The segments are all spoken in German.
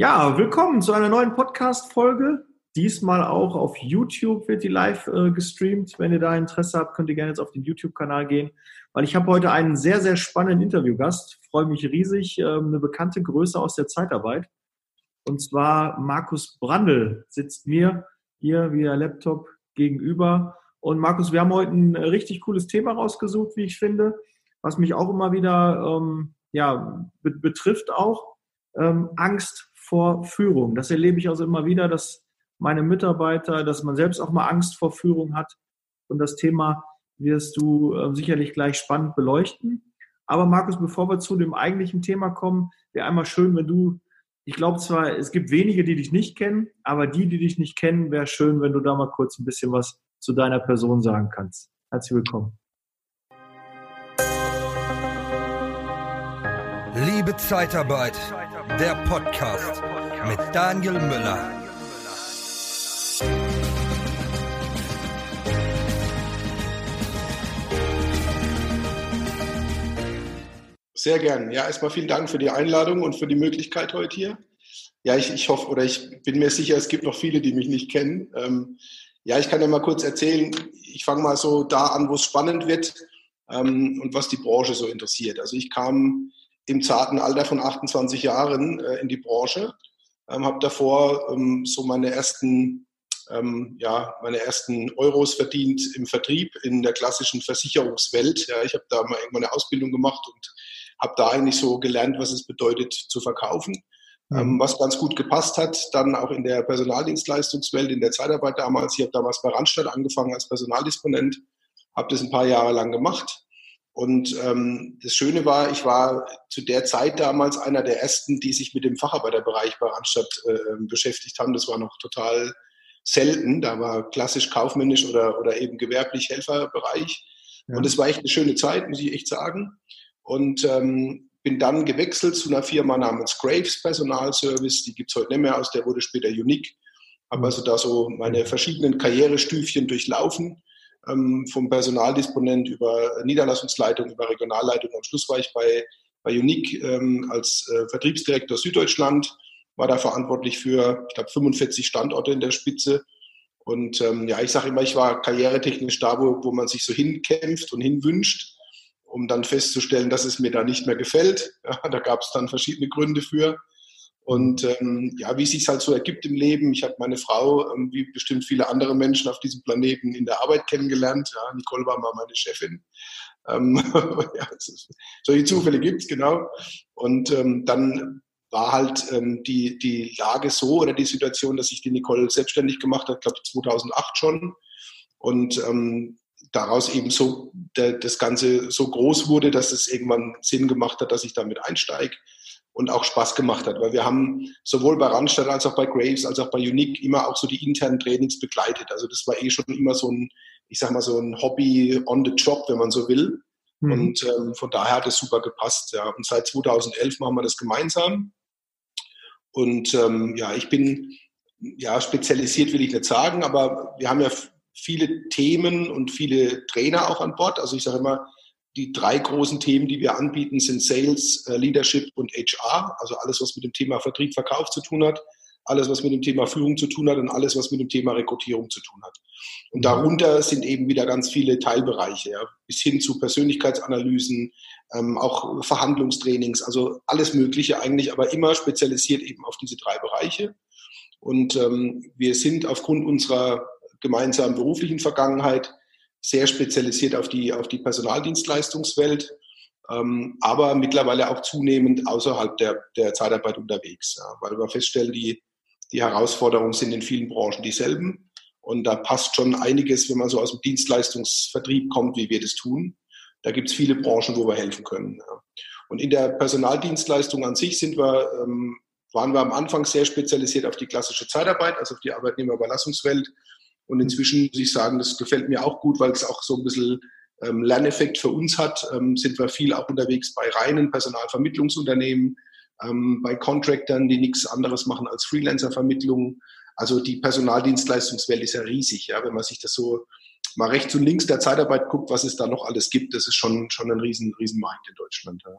Ja, willkommen zu einer neuen Podcast-Folge. Diesmal auch auf YouTube wird die live äh, gestreamt. Wenn ihr da Interesse habt, könnt ihr gerne jetzt auf den YouTube-Kanal gehen, weil ich habe heute einen sehr, sehr spannenden Interviewgast. Freue mich riesig, äh, eine bekannte Größe aus der Zeitarbeit. Und zwar Markus Brandl sitzt mir hier via Laptop gegenüber. Und Markus, wir haben heute ein richtig cooles Thema rausgesucht, wie ich finde, was mich auch immer wieder ähm, ja, be betrifft auch. Ähm, Angst vor Führung. Das erlebe ich also immer wieder, dass meine Mitarbeiter, dass man selbst auch mal Angst vor Führung hat. Und das Thema wirst du äh, sicherlich gleich spannend beleuchten. Aber Markus, bevor wir zu dem eigentlichen Thema kommen, wäre einmal schön, wenn du, ich glaube zwar, es gibt wenige, die dich nicht kennen, aber die, die dich nicht kennen, wäre schön, wenn du da mal kurz ein bisschen was zu deiner Person sagen kannst. Herzlich willkommen. Liebe Zeitarbeit, der Podcast mit Daniel Müller. Sehr gern. Ja, erstmal vielen Dank für die Einladung und für die Möglichkeit heute hier. Ja, ich, ich hoffe oder ich bin mir sicher, es gibt noch viele, die mich nicht kennen. Ähm, ja, ich kann ja mal kurz erzählen. Ich fange mal so da an, wo es spannend wird ähm, und was die Branche so interessiert. Also ich kam im zarten Alter von 28 Jahren äh, in die Branche, ähm, habe davor ähm, so meine ersten ähm, ja, meine ersten Euros verdient im Vertrieb in der klassischen Versicherungswelt. Ja, ich habe da mal irgendwann eine Ausbildung gemacht und habe da eigentlich so gelernt, was es bedeutet zu verkaufen. Ähm, was ganz gut gepasst hat, dann auch in der Personaldienstleistungswelt, in der Zeitarbeit damals. Ich habe damals bei Randstadt angefangen als Personaldisponent, habe das ein paar Jahre lang gemacht. Und ähm, das Schöne war, ich war zu der Zeit damals einer der ersten, die sich mit dem Facharbeiterbereich bei Randstadt äh, beschäftigt haben. Das war noch total selten. Da war klassisch kaufmännisch oder, oder eben gewerblich Helferbereich. Ja. Und es war echt eine schöne Zeit, muss ich echt sagen und ähm, bin dann gewechselt zu einer Firma namens Graves Personalservice. Die gibt es heute nicht mehr, aus der wurde später Unique. Habe also da so meine verschiedenen Karrierestüfchen durchlaufen, ähm, vom Personaldisponent über Niederlassungsleitung, über Regionalleitung. Am Schluss war ich bei, bei Unique ähm, als äh, Vertriebsdirektor Süddeutschland, war da verantwortlich für, ich glaube, 45 Standorte in der Spitze. Und ähm, ja, ich sage immer, ich war karrieretechnisch da, wo, wo man sich so hinkämpft und hinwünscht um dann festzustellen, dass es mir da nicht mehr gefällt. Ja, da gab es dann verschiedene Gründe für. Und ähm, ja, wie es sich halt so ergibt im Leben. Ich habe meine Frau, ähm, wie bestimmt viele andere Menschen auf diesem Planeten, in der Arbeit kennengelernt. Ja, Nicole war mal meine Chefin. Ähm, ja, solche Zufälle gibt es, genau. Und ähm, dann war halt ähm, die, die Lage so oder die Situation, dass sich die Nicole selbstständig gemacht hat, glaube ich 2008 schon. Und ähm, daraus eben so der, das Ganze so groß wurde, dass es irgendwann Sinn gemacht hat, dass ich damit einsteige und auch Spaß gemacht hat. Weil wir haben sowohl bei Randstadt als auch bei Graves als auch bei Unique immer auch so die internen Trainings begleitet. Also das war eh schon immer so ein, ich sag mal, so ein Hobby on the job, wenn man so will. Mhm. Und ähm, von daher hat es super gepasst. Ja. Und seit 2011 machen wir das gemeinsam. Und ähm, ja, ich bin ja spezialisiert, will ich nicht sagen, aber wir haben ja viele Themen und viele Trainer auch an Bord. Also ich sage immer, die drei großen Themen, die wir anbieten, sind Sales, äh, Leadership und HR. Also alles, was mit dem Thema Vertrieb, Verkauf zu tun hat, alles, was mit dem Thema Führung zu tun hat und alles, was mit dem Thema Rekrutierung zu tun hat. Und darunter sind eben wieder ganz viele Teilbereiche, ja, bis hin zu Persönlichkeitsanalysen, ähm, auch Verhandlungstrainings, also alles Mögliche eigentlich, aber immer spezialisiert eben auf diese drei Bereiche. Und ähm, wir sind aufgrund unserer gemeinsamen beruflichen Vergangenheit, sehr spezialisiert auf die, auf die Personaldienstleistungswelt, ähm, aber mittlerweile auch zunehmend außerhalb der, der Zeitarbeit unterwegs, ja, weil wir feststellen, die, die Herausforderungen sind in vielen Branchen dieselben. Und da passt schon einiges, wenn man so aus dem Dienstleistungsvertrieb kommt, wie wir das tun. Da gibt es viele Branchen, wo wir helfen können. Ja. Und in der Personaldienstleistung an sich sind wir, ähm, waren wir am Anfang sehr spezialisiert auf die klassische Zeitarbeit, also auf die Arbeitnehmerüberlassungswelt und inzwischen muss ich sagen, das gefällt mir auch gut, weil es auch so ein bisschen ähm, Lerneffekt für uns hat. Ähm, sind wir viel auch unterwegs bei reinen Personalvermittlungsunternehmen, ähm, bei Contractern, die nichts anderes machen als Freelancer-Vermittlung. Also die Personaldienstleistungswelt ist ja riesig, ja, wenn man sich das so mal rechts und links der Zeitarbeit guckt, was es da noch alles gibt, das ist schon, schon ein riesen, riesen Markt in Deutschland. Ja.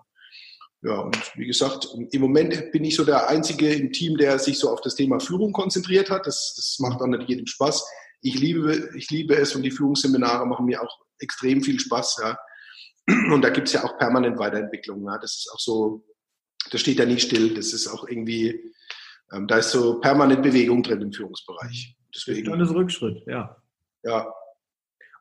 Ja, und wie gesagt, im Moment bin ich so der Einzige im Team, der sich so auf das Thema Führung konzentriert hat. Das, das macht auch nicht jedem Spaß. Ich liebe, ich liebe es und die Führungsseminare machen mir auch extrem viel Spaß. Ja. Und da gibt es ja auch permanent Weiterentwicklung. Ja. Das ist auch so, das steht ja nie still. Das ist auch irgendwie, ähm, da ist so permanent Bewegung drin im Führungsbereich. Deswegen. Das ist Rückschritt, ja. Ja,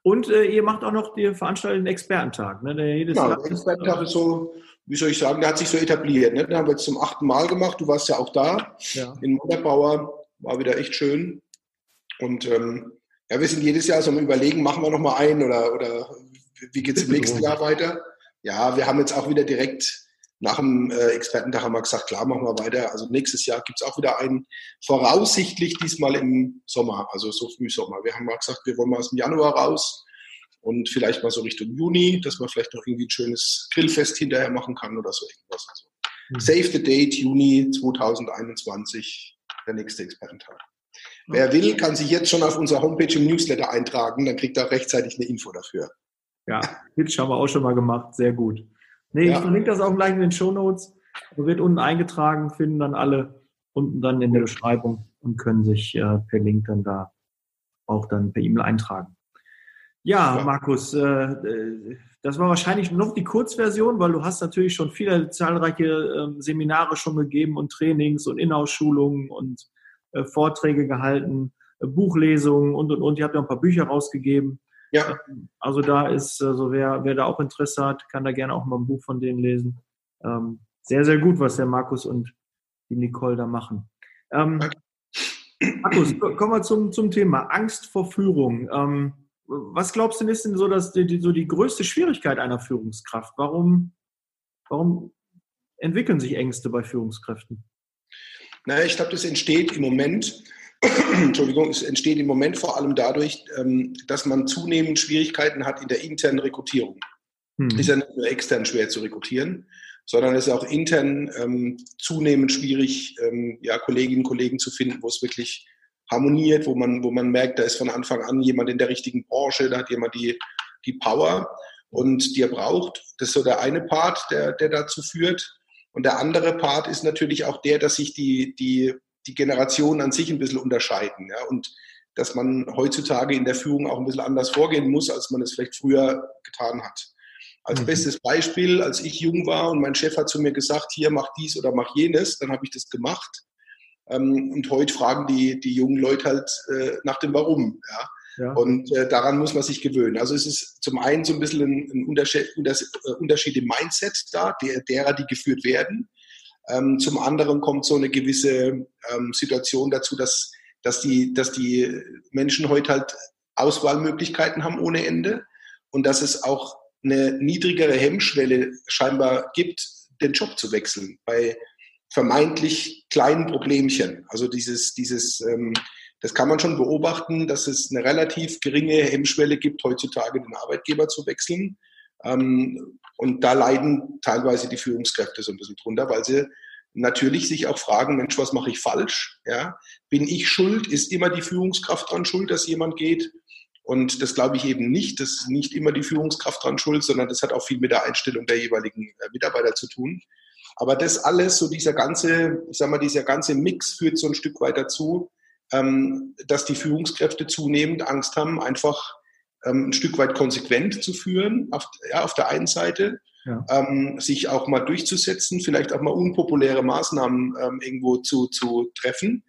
und äh, ihr macht auch noch die veranstalteten Expertentag, ne? Der jedes genau, Jahr der Expertentag ist so, wie soll ich sagen, der hat sich so etabliert. Ne? Den haben wir jetzt zum achten Mal gemacht. Du warst ja auch da ja. in Montagbauer. War wieder echt schön. Und ähm, ja, wir sind jedes Jahr so am Überlegen, machen wir noch mal einen oder, oder wie geht es im nächsten Jahr weiter? Ja, wir haben jetzt auch wieder direkt nach dem äh, Expertentag haben wir gesagt, klar, machen wir weiter. Also nächstes Jahr gibt es auch wieder einen, voraussichtlich diesmal im Sommer, also so früh Sommer. Wir haben mal gesagt, wir wollen mal aus dem Januar raus und vielleicht mal so Richtung Juni, dass man vielleicht noch irgendwie ein schönes Grillfest hinterher machen kann oder so irgendwas. Also mhm. Save the Date, Juni 2021, der nächste Expertentag. Wer will, kann sich jetzt schon auf unserer Homepage im Newsletter eintragen, dann kriegt er rechtzeitig eine Info dafür. Ja, Pitch haben wir auch schon mal gemacht, sehr gut. Nee, ja. ich verlinke das auch gleich in den Show Notes. Wird unten eingetragen, finden dann alle unten dann in der Beschreibung und können sich äh, per Link dann da auch dann per E-Mail eintragen. Ja, ja. Markus, äh, äh, das war wahrscheinlich noch die Kurzversion, weil du hast natürlich schon viele zahlreiche äh, Seminare schon gegeben und Trainings und Inhouse-Schulungen und Vorträge gehalten, äh, Buchlesungen und und und. Ihr habt ja ein paar Bücher rausgegeben. Ja. Also da ist, also wer, wer da auch Interesse hat, kann da gerne auch mal ein Buch von denen lesen. Ähm, sehr, sehr gut, was der Markus und die Nicole da machen. Ähm, Markus, kommen wir zum, zum Thema Angst vor Führung. Ähm, was glaubst du ist denn so, dass die, die, so die größte Schwierigkeit einer Führungskraft? Warum, warum entwickeln sich Ängste bei Führungskräften? Naja, ich glaube, das entsteht im Moment Entschuldigung, es entsteht im Moment vor allem dadurch, ähm, dass man zunehmend Schwierigkeiten hat in der internen Rekrutierung. Hm. Ist ja nicht nur extern schwer zu rekrutieren, sondern es ist auch intern ähm, zunehmend schwierig, ähm, ja, Kolleginnen und Kollegen zu finden, wo es wirklich harmoniert, wo man, wo man merkt, da ist von Anfang an jemand in der richtigen Branche, da hat jemand die, die Power und die er braucht. Das ist so der eine Part, der, der dazu führt. Und der andere Part ist natürlich auch der, dass sich die, die die Generationen an sich ein bisschen unterscheiden. Ja? Und dass man heutzutage in der Führung auch ein bisschen anders vorgehen muss, als man es vielleicht früher getan hat. Als mhm. bestes Beispiel, als ich jung war und mein Chef hat zu mir gesagt, hier mach dies oder mach jenes, dann habe ich das gemacht. Ähm, und heute fragen die, die jungen Leute halt äh, nach dem Warum. Ja? Und äh, daran muss man sich gewöhnen. Also es ist zum einen so ein bisschen ein, ein Unterschied, äh, Unterschied, im Mindset da, der, derer, die geführt werden. Ähm, zum anderen kommt so eine gewisse ähm, Situation dazu, dass, dass, die, dass die Menschen heute halt Auswahlmöglichkeiten haben ohne Ende und dass es auch eine niedrigere Hemmschwelle scheinbar gibt, den Job zu wechseln bei vermeintlich kleinen Problemchen. Also dieses, dieses, ähm, das kann man schon beobachten, dass es eine relativ geringe Hemmschwelle gibt, heutzutage den Arbeitgeber zu wechseln. Ähm, und da leiden teilweise die Führungskräfte so ein bisschen drunter, weil sie natürlich sich auch fragen, Mensch, was mache ich falsch? Ja? Bin ich schuld? Ist immer die Führungskraft dran schuld, dass jemand geht? Und das glaube ich eben nicht. Das ist nicht immer die Führungskraft dran schuld, sondern das hat auch viel mit der Einstellung der jeweiligen äh, Mitarbeiter zu tun. Aber das alles, so dieser ganze, ich sag mal, dieser ganze Mix führt so ein Stück weit dazu, ähm, dass die Führungskräfte zunehmend Angst haben, einfach ähm, ein Stück weit konsequent zu führen, auf, ja, auf der einen Seite, ja. ähm, sich auch mal durchzusetzen, vielleicht auch mal unpopuläre Maßnahmen ähm, irgendwo zu, zu treffen,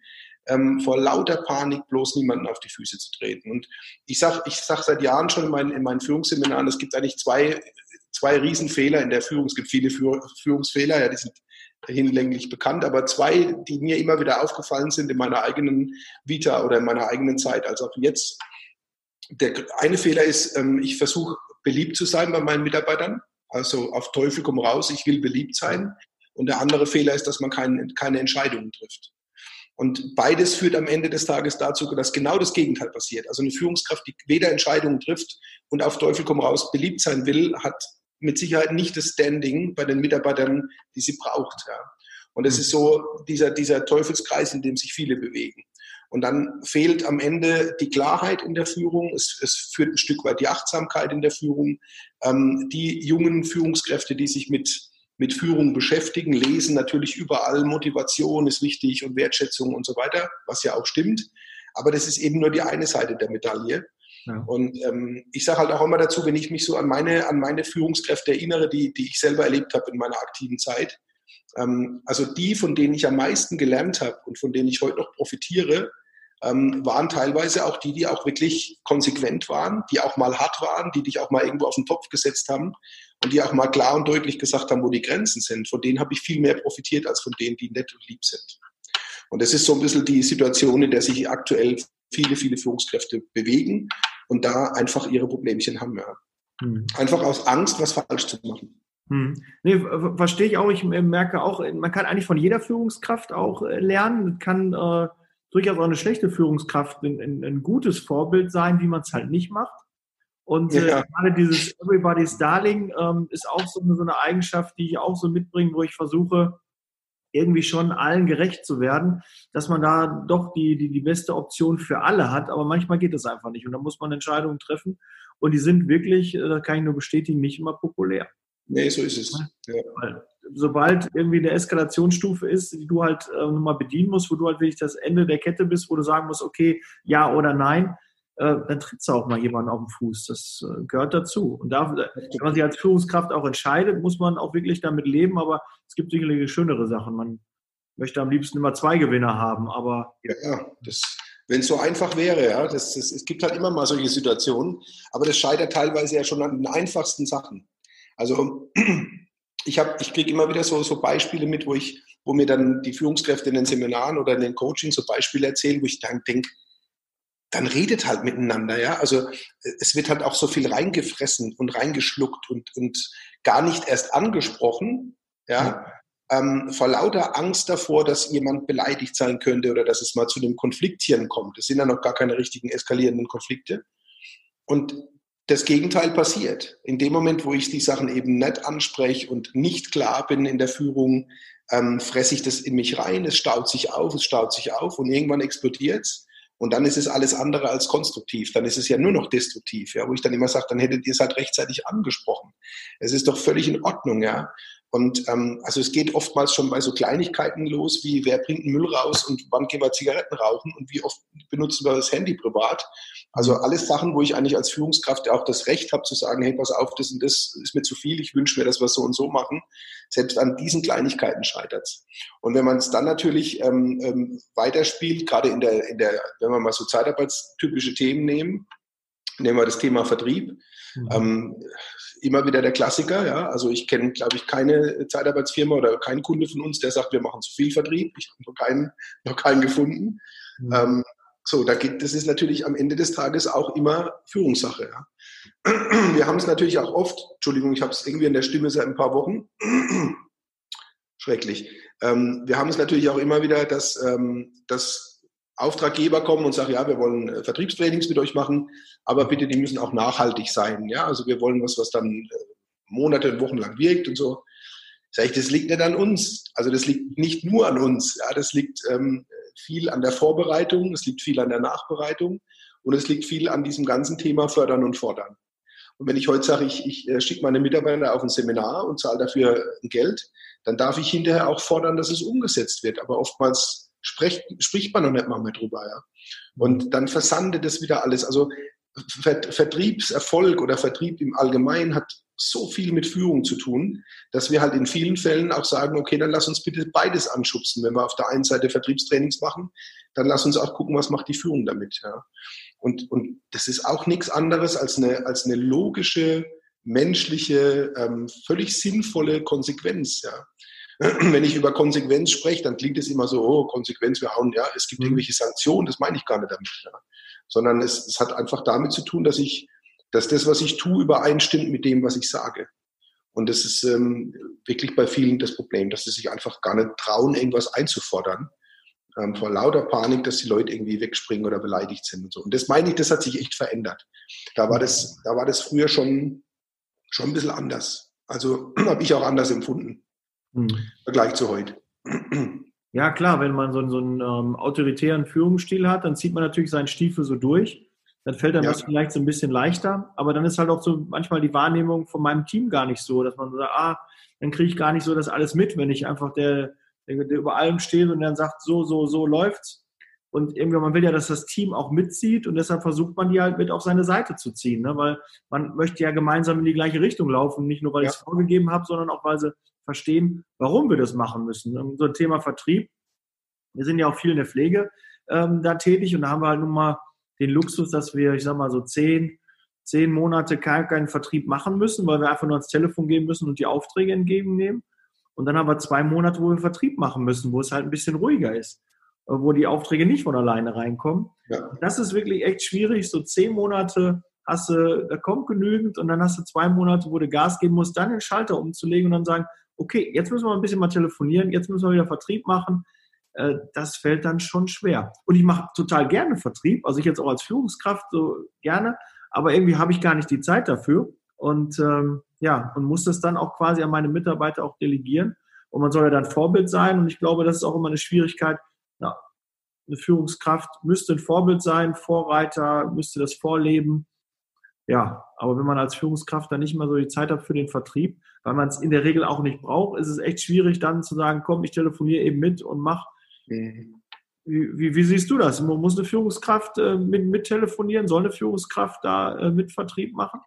ähm, vor lauter Panik bloß niemanden auf die Füße zu treten. Und ich sage ich sag seit Jahren schon in meinen, in meinen Führungsseminaren, es gibt eigentlich zwei, zwei Riesenfehler in der Führung. Es gibt viele Führungsfehler, ja, die sind hinlänglich bekannt, aber zwei, die mir immer wieder aufgefallen sind in meiner eigenen Vita oder in meiner eigenen Zeit, als auch jetzt der eine Fehler ist, ähm, ich versuche beliebt zu sein bei meinen Mitarbeitern. Also auf Teufel komm raus, ich will beliebt sein. Und der andere Fehler ist, dass man kein, keine Entscheidungen trifft. Und beides führt am Ende des Tages dazu, dass genau das Gegenteil passiert. Also eine Führungskraft, die weder Entscheidungen trifft und auf Teufel komm raus beliebt sein will, hat mit Sicherheit nicht das Standing bei den Mitarbeitern, die sie braucht. Ja. Und es hm. ist so dieser, dieser Teufelskreis, in dem sich viele bewegen. Und dann fehlt am Ende die Klarheit in der Führung. Es, es führt ein Stück weit die Achtsamkeit in der Führung. Ähm, die jungen Führungskräfte, die sich mit, mit Führung beschäftigen, lesen natürlich überall, Motivation ist wichtig und Wertschätzung und so weiter, was ja auch stimmt. Aber das ist eben nur die eine Seite der Medaille. Und ähm, ich sage halt auch immer dazu, wenn ich mich so an meine, an meine Führungskräfte erinnere, die, die ich selber erlebt habe in meiner aktiven Zeit, ähm, also die, von denen ich am meisten gelernt habe und von denen ich heute noch profitiere, ähm, waren teilweise auch die, die auch wirklich konsequent waren, die auch mal hart waren, die dich auch mal irgendwo auf den Topf gesetzt haben und die auch mal klar und deutlich gesagt haben, wo die Grenzen sind. Von denen habe ich viel mehr profitiert als von denen, die nett und lieb sind. Und das ist so ein bisschen die Situation, in der sich aktuell viele, viele Führungskräfte bewegen und da einfach ihre Problemchen haben. Ja. Hm. Einfach aus Angst, was falsch zu machen. Hm. Nee, verstehe ich auch. Ich merke auch, man kann eigentlich von jeder Führungskraft auch äh, lernen. Kann äh, durchaus auch eine schlechte Führungskraft ein, ein, ein gutes Vorbild sein, wie man es halt nicht macht. Und äh, ja. gerade dieses Everybody's Darling ähm, ist auch so eine, so eine Eigenschaft, die ich auch so mitbringe, wo ich versuche, irgendwie schon allen gerecht zu werden, dass man da doch die, die, die beste Option für alle hat. Aber manchmal geht es einfach nicht. Und da muss man Entscheidungen treffen. Und die sind wirklich, äh, das kann ich nur bestätigen, nicht immer populär. Nee, so ist es. Ja. Sobald irgendwie eine Eskalationsstufe ist, die du halt äh, mal bedienen musst, wo du halt wirklich das Ende der Kette bist, wo du sagen musst, okay, ja oder nein, äh, dann trittst du auch mal jemanden auf den Fuß. Das äh, gehört dazu. Und da, wenn man sich als Führungskraft auch entscheidet, muss man auch wirklich damit leben, aber es gibt sicherlich schönere Sachen. Man möchte am liebsten immer zwei Gewinner haben, aber. Ja, ja das, wenn es so einfach wäre, ja, das, das, es gibt halt immer mal solche Situationen, aber das scheitert teilweise ja schon an den einfachsten Sachen. Also ich, ich kriege immer wieder so, so Beispiele mit, wo ich, wo mir dann die Führungskräfte in den Seminaren oder in den Coachings so Beispiele erzählen, wo ich dann denke, dann redet halt miteinander, ja. Also es wird halt auch so viel reingefressen und reingeschluckt und, und gar nicht erst angesprochen, ja. Ähm, vor lauter Angst davor, dass jemand beleidigt sein könnte oder dass es mal zu einem Konflikttieren kommt. Es sind ja noch gar keine richtigen eskalierenden Konflikte. Und das Gegenteil passiert. In dem Moment, wo ich die Sachen eben nicht anspreche und nicht klar bin in der Führung, ähm, fresse ich das in mich rein, es staut sich auf, es staut sich auf und irgendwann explodiert es. Und dann ist es alles andere als konstruktiv. Dann ist es ja nur noch destruktiv, ja, wo ich dann immer sage, dann hättet ihr es halt rechtzeitig angesprochen. Es ist doch völlig in Ordnung, ja. Und ähm, also es geht oftmals schon bei so Kleinigkeiten los, wie wer bringt den Müll raus und wann gehen wir Zigaretten rauchen und wie oft benutzen wir das Handy privat. Also alles Sachen, wo ich eigentlich als Führungskraft auch das Recht habe zu sagen, hey, pass auf, das und das ist mir zu viel, ich wünsche mir, dass wir so und so machen. Selbst an diesen Kleinigkeiten scheitert es. Und wenn man es dann natürlich ähm, ähm, weiterspielt, gerade in der, in der, wenn wir mal so zeitarbeitstypische Themen nehmen, nehmen wir das Thema Vertrieb. Mhm. Ähm, immer wieder der Klassiker, ja. Also ich kenne, glaube ich, keine Zeitarbeitsfirma oder keinen Kunde von uns, der sagt, wir machen zu viel Vertrieb. Ich habe noch keinen, noch keinen gefunden. Mhm. Ähm, so, da geht, das ist natürlich am Ende des Tages auch immer Führungssache. Ja. Wir haben es natürlich auch oft, Entschuldigung, ich habe es irgendwie in der Stimme seit ein paar Wochen. Schrecklich. Ähm, wir haben es natürlich auch immer wieder, dass, ähm, dass Auftraggeber kommen und sagen, ja, wir wollen äh, Vertriebstrainings mit euch machen, aber bitte, die müssen auch nachhaltig sein. Ja, also wir wollen was, was dann äh, Monate und Wochen lang wirkt und so. Sag ich, das liegt nicht an uns. Also das liegt nicht nur an uns. Ja, das liegt ähm, viel an der Vorbereitung, es liegt viel an der Nachbereitung und es liegt viel an diesem ganzen Thema Fördern und Fordern. Und wenn ich heute sage, ich, ich äh, schicke meine Mitarbeiter auf ein Seminar und zahle dafür Geld, dann darf ich hinterher auch fordern, dass es umgesetzt wird. Aber oftmals spricht, spricht man noch nicht mal mehr drüber. Ja. Und dann versandet es wieder alles. Also Vertriebserfolg oder Vertrieb im Allgemeinen hat so viel mit Führung zu tun, dass wir halt in vielen Fällen auch sagen, okay, dann lass uns bitte beides anschubsen. Wenn wir auf der einen Seite Vertriebstrainings machen, dann lass uns auch gucken, was macht die Führung damit. Ja. Und, und das ist auch nichts anderes als eine, als eine logische, menschliche, ähm, völlig sinnvolle Konsequenz. Ja. wenn ich über Konsequenz spreche, dann klingt es immer so, oh, Konsequenz, wir hauen, ja, es gibt mhm. irgendwelche Sanktionen, das meine ich gar nicht damit. Ja. Sondern es, es hat einfach damit zu tun, dass ich, dass das, was ich tue, übereinstimmt mit dem, was ich sage. Und das ist ähm, wirklich bei vielen das Problem, dass sie sich einfach gar nicht trauen, irgendwas einzufordern, ähm, vor lauter Panik, dass die Leute irgendwie wegspringen oder beleidigt sind und so. Und das meine ich, das hat sich echt verändert. Da war das, da war das früher schon, schon ein bisschen anders. Also habe ich auch anders empfunden. Hm. Vergleich zu heute. Ja, klar, wenn man so, so einen ähm, autoritären Führungsstil hat, dann zieht man natürlich seinen Stiefel so durch. Dann fällt dann ja. das vielleicht so ein bisschen leichter. Aber dann ist halt auch so manchmal die Wahrnehmung von meinem Team gar nicht so, dass man sagt, ah, dann kriege ich gar nicht so das alles mit, wenn ich einfach der, der, der über allem steht und dann sagt, so, so, so läuft's. Und irgendwie, man will ja, dass das Team auch mitzieht und deshalb versucht man die halt mit auf seine Seite zu ziehen, ne? weil man möchte ja gemeinsam in die gleiche Richtung laufen, nicht nur weil ja. ich es vorgegeben habe, sondern auch weil sie verstehen, warum wir das machen müssen. Und so ein Thema Vertrieb, wir sind ja auch viel in der Pflege ähm, da tätig und da haben wir halt nun mal den Luxus, dass wir, ich sag mal, so zehn, zehn Monate keinen, keinen Vertrieb machen müssen, weil wir einfach nur ans Telefon gehen müssen und die Aufträge entgegennehmen. Und dann haben wir zwei Monate, wo wir Vertrieb machen müssen, wo es halt ein bisschen ruhiger ist, äh, wo die Aufträge nicht von alleine reinkommen. Ja. Das ist wirklich echt schwierig. So zehn Monate hast du, da kommt genügend und dann hast du zwei Monate, wo du Gas geben musst, dann den Schalter umzulegen und dann sagen, okay, jetzt müssen wir ein bisschen mal telefonieren, jetzt müssen wir wieder Vertrieb machen. Äh, das fällt dann schon schwer. Und ich mache total gerne Vertrieb, also ich jetzt auch als Führungskraft so gerne, aber irgendwie habe ich gar nicht die Zeit dafür und ähm, ja, und muss das dann auch quasi an meine Mitarbeiter auch delegieren. Und man soll ja dann Vorbild sein und ich glaube, das ist auch immer eine Schwierigkeit. Ja, eine Führungskraft müsste ein Vorbild sein, Vorreiter, müsste das vorleben. Ja, aber wenn man als Führungskraft dann nicht mehr so die Zeit hat für den Vertrieb, weil man es in der Regel auch nicht braucht, ist es echt schwierig dann zu sagen, komm, ich telefoniere eben mit und mach wie, wie, wie, siehst du das? Muss eine Führungskraft äh, mit, mit telefonieren? Soll eine Führungskraft da äh, mit Vertrieb machen?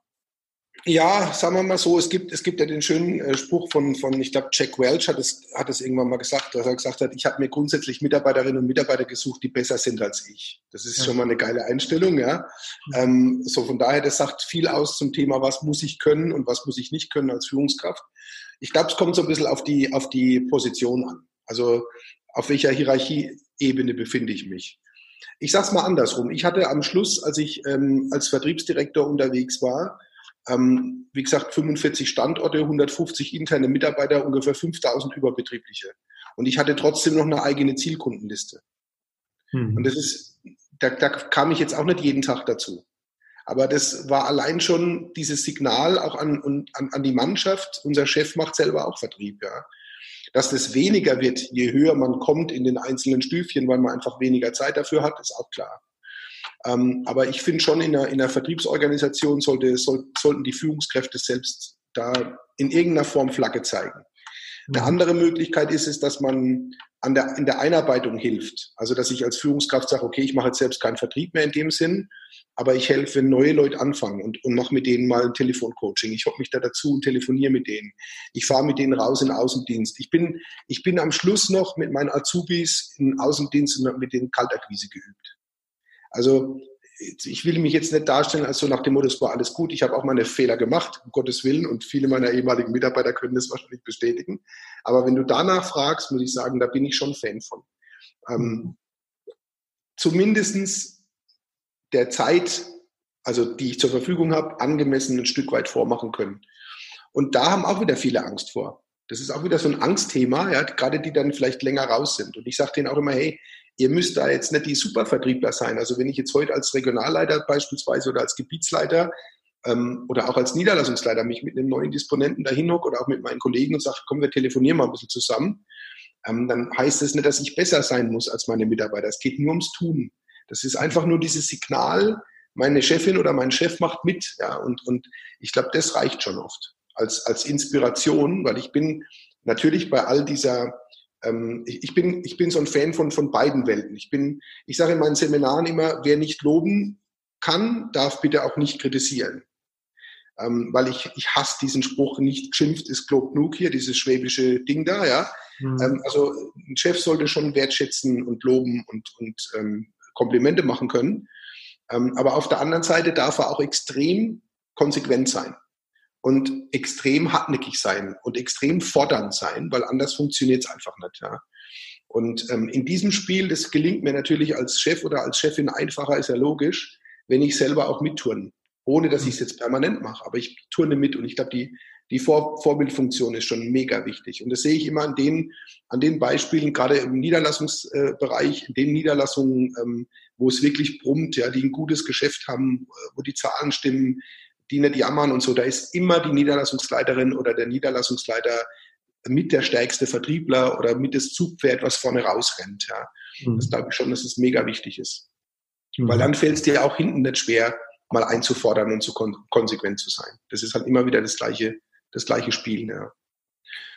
Ja, sagen wir mal so, es gibt, es gibt ja den schönen äh, Spruch von, von ich glaube, Jack Welch hat es, hat es irgendwann mal gesagt, dass er gesagt hat, ich habe mir grundsätzlich Mitarbeiterinnen und Mitarbeiter gesucht, die besser sind als ich. Das ist ja. schon mal eine geile Einstellung, ja. Ähm, so von daher, das sagt viel aus zum Thema, was muss ich können und was muss ich nicht können als Führungskraft. Ich glaube, es kommt so ein bisschen auf die, auf die Position an. Also auf welcher Hierarchieebene befinde ich mich. Ich sage es mal andersrum. Ich hatte am Schluss, als ich ähm, als Vertriebsdirektor unterwegs war, ähm, wie gesagt, 45 Standorte, 150 interne Mitarbeiter, ungefähr 5000 überbetriebliche. Und ich hatte trotzdem noch eine eigene Zielkundenliste. Hm. Und das ist, da, da kam ich jetzt auch nicht jeden Tag dazu. Aber das war allein schon dieses Signal auch an, an, an die Mannschaft. Unser Chef macht selber auch Vertrieb, ja. Dass das weniger wird, je höher man kommt in den einzelnen Stüfchen, weil man einfach weniger Zeit dafür hat, ist auch klar. Ähm, aber ich finde schon, in einer, in einer Vertriebsorganisation sollte, soll, sollten die Führungskräfte selbst da in irgendeiner Form Flagge zeigen. Eine mhm. andere Möglichkeit ist es, dass man an der, in der Einarbeitung hilft. Also, dass ich als Führungskraft sage, okay, ich mache jetzt selbst keinen Vertrieb mehr in dem Sinn, aber ich helfe, wenn neue Leute anfangen und, und mache mit denen mal ein Telefoncoaching. Ich hocke mich da dazu und telefoniere mit denen. Ich fahre mit denen raus in den Außendienst. Ich bin, ich bin am Schluss noch mit meinen Azubis in Außendienst und mit denen Kaltakquise geübt. Also ich will mich jetzt nicht darstellen als so nach dem Motto, es war alles gut. Ich habe auch meine Fehler gemacht, um Gottes Willen, und viele meiner ehemaligen Mitarbeiter können das wahrscheinlich bestätigen. Aber wenn du danach fragst, muss ich sagen, da bin ich schon Fan von. Ähm, zumindestens der Zeit, also die ich zur Verfügung habe, angemessen ein Stück weit vormachen können. Und da haben auch wieder viele Angst vor. Das ist auch wieder so ein Angstthema, ja, gerade die dann vielleicht länger raus sind. Und ich sage denen auch immer, hey, ihr müsst da jetzt nicht die Supervertriebler sein. Also wenn ich jetzt heute als Regionalleiter beispielsweise oder als Gebietsleiter ähm, oder auch als Niederlassungsleiter mich mit einem neuen Disponenten dahin hocke oder auch mit meinen Kollegen und sage, komm, wir telefonieren mal ein bisschen zusammen, ähm, dann heißt das nicht, dass ich besser sein muss als meine Mitarbeiter. Es geht nur ums Tun. Das ist einfach nur dieses Signal, meine Chefin oder mein Chef macht mit. Ja, und, und ich glaube, das reicht schon oft als, als Inspiration, weil ich bin natürlich bei all dieser, ähm, ich, ich, bin, ich bin so ein Fan von, von beiden Welten. Ich bin, ich sage in meinen Seminaren immer, wer nicht loben kann, darf bitte auch nicht kritisieren. Ähm, weil ich, ich hasse diesen Spruch, nicht geschimpft ist klug genug hier, dieses schwäbische Ding da, ja. Mhm. Ähm, also ein Chef sollte schon wertschätzen und loben und, und ähm, Komplimente machen können. Ähm, aber auf der anderen Seite darf er auch extrem konsequent sein und extrem hartnäckig sein und extrem fordernd sein, weil anders funktioniert es einfach nicht. Ja. Und ähm, in diesem Spiel, das gelingt mir natürlich als Chef oder als Chefin einfacher, ist ja logisch, wenn ich selber auch mitturne, ohne dass ich es jetzt permanent mache. Aber ich turne mit und ich glaube, die, die Vor Vorbildfunktion ist schon mega wichtig. Und das sehe ich immer an den, an den Beispielen, gerade im Niederlassungsbereich, in den Niederlassungen, ähm, wo es wirklich brummt, ja, die ein gutes Geschäft haben, wo die Zahlen stimmen, die nicht jammern und so. Da ist immer die Niederlassungsleiterin oder der Niederlassungsleiter mit der stärkste Vertriebler oder mit das Zugpferd, was vorne rausrennt. Ja. Mhm. Das glaube ich schon, dass es mega wichtig ist. Mhm. Weil dann fällt es dir auch hinten nicht schwer, mal einzufordern und zu kon konsequent zu sein. Das ist halt immer wieder das gleiche, das gleiche Spiel. Ja.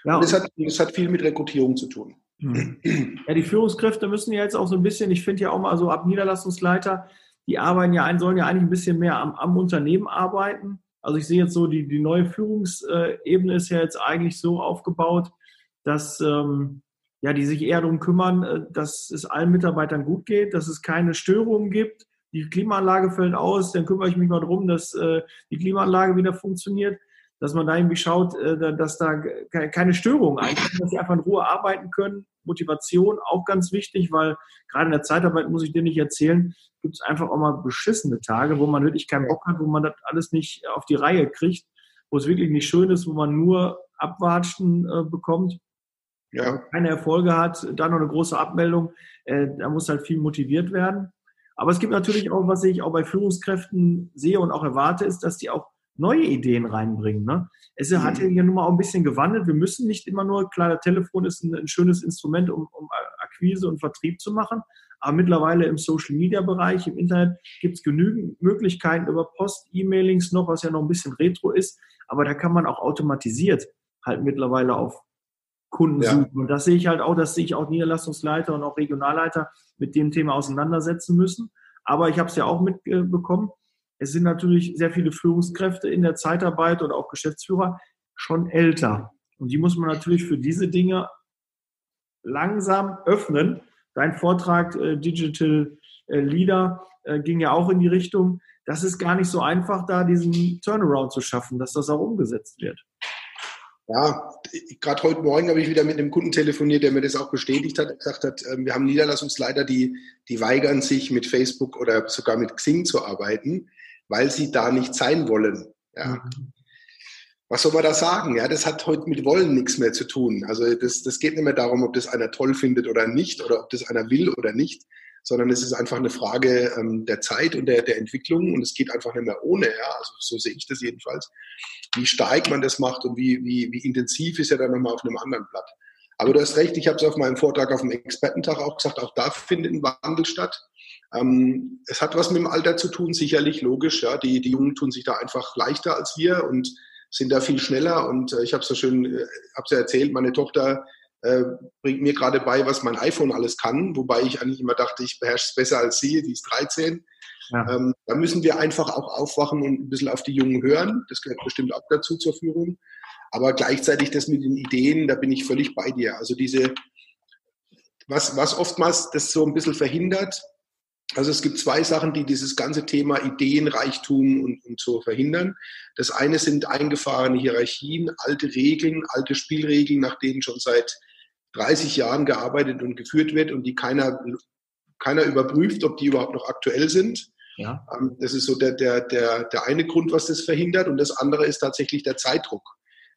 ja und das hat, das hat viel mit Rekrutierung zu tun. Mhm. Ja, die Führungskräfte müssen ja jetzt auch so ein bisschen, ich finde ja auch mal so ab Niederlassungsleiter, die arbeiten ja ein, sollen ja eigentlich ein bisschen mehr am, am Unternehmen arbeiten. Also ich sehe jetzt so, die, die neue Führungsebene ist ja jetzt eigentlich so aufgebaut, dass ähm, ja, die sich eher darum kümmern, äh, dass es allen Mitarbeitern gut geht, dass es keine Störungen gibt. Die Klimaanlage fällt aus, dann kümmere ich mich mal darum, dass äh, die Klimaanlage wieder funktioniert, dass man da irgendwie schaut, äh, dass da keine Störungen einkommen, dass sie einfach in Ruhe arbeiten können. Motivation auch ganz wichtig, weil gerade in der Zeitarbeit, muss ich dir nicht erzählen, gibt es einfach auch mal beschissene Tage, wo man wirklich keinen Bock hat, wo man das alles nicht auf die Reihe kriegt, wo es wirklich nicht schön ist, wo man nur Abwatschen bekommt ja. keine Erfolge hat, dann noch eine große Abmeldung, äh, da muss halt viel motiviert werden. Aber es gibt natürlich auch, was ich auch bei Führungskräften sehe und auch erwarte, ist, dass die auch neue Ideen reinbringen. Ne? Es mhm. hat ja nun mal auch ein bisschen gewandelt. Wir müssen nicht immer nur, klar, das Telefon ist ein, ein schönes Instrument, um, um, Akquise und Vertrieb zu machen. Aber mittlerweile im Social-Media-Bereich, im Internet, gibt es genügend Möglichkeiten über Post, E-Mailings noch, was ja noch ein bisschen retro ist. Aber da kann man auch automatisiert halt mittlerweile auf Kunden ja. suchen. Und das sehe ich halt auch, dass sich auch Niederlassungsleiter und auch Regionalleiter mit dem Thema auseinandersetzen müssen. Aber ich habe es ja auch mitbekommen. Es sind natürlich sehr viele Führungskräfte in der Zeitarbeit und auch Geschäftsführer schon älter. Und die muss man natürlich für diese Dinge langsam öffnen. Dein Vortrag äh, Digital äh, Leader äh, ging ja auch in die Richtung. Das ist gar nicht so einfach, da diesen Turnaround zu schaffen, dass das auch umgesetzt wird. Ja, gerade heute Morgen habe ich wieder mit einem Kunden telefoniert, der mir das auch bestätigt hat, gesagt hat, ähm, wir haben Niederlassungsleiter, die, die weigern sich mit Facebook oder sogar mit Xing zu arbeiten, weil sie da nicht sein wollen. Ja. Mhm. Was soll man da sagen? Ja, das hat heute mit Wollen nichts mehr zu tun. Also das, das geht nicht mehr darum, ob das einer toll findet oder nicht oder ob das einer will oder nicht, sondern es ist einfach eine Frage ähm, der Zeit und der, der Entwicklung und es geht einfach nicht mehr ohne. Ja, also so sehe ich das jedenfalls wie stark man das macht und wie, wie, wie intensiv ist er dann nochmal auf einem anderen Blatt. Aber du hast recht, ich habe es auf meinem Vortrag auf dem Expertentag auch gesagt, auch da findet ein Wandel statt. Ähm, es hat was mit dem Alter zu tun, sicherlich, logisch. Ja, die, die Jungen tun sich da einfach leichter als wir und sind da viel schneller. Und äh, ich habe es so schön, äh, habe ja erzählt, meine Tochter äh, bringt mir gerade bei, was mein iPhone alles kann, wobei ich eigentlich immer dachte, ich beherrsche es besser als sie, die ist 13. Ja. Ähm, da müssen wir einfach auch aufwachen und ein bisschen auf die Jungen hören. Das gehört bestimmt auch dazu zur Führung. Aber gleichzeitig das mit den Ideen, da bin ich völlig bei dir. Also diese, was, was oftmals das so ein bisschen verhindert, also es gibt zwei Sachen, die dieses ganze Thema Ideenreichtum und, und so verhindern. Das eine sind eingefahrene Hierarchien, alte Regeln, alte Spielregeln, nach denen schon seit 30 Jahren gearbeitet und geführt wird und die keiner, keiner überprüft, ob die überhaupt noch aktuell sind. Ja. Ähm, das ist so der, der, der, der eine Grund, was das verhindert. Und das andere ist tatsächlich der Zeitdruck.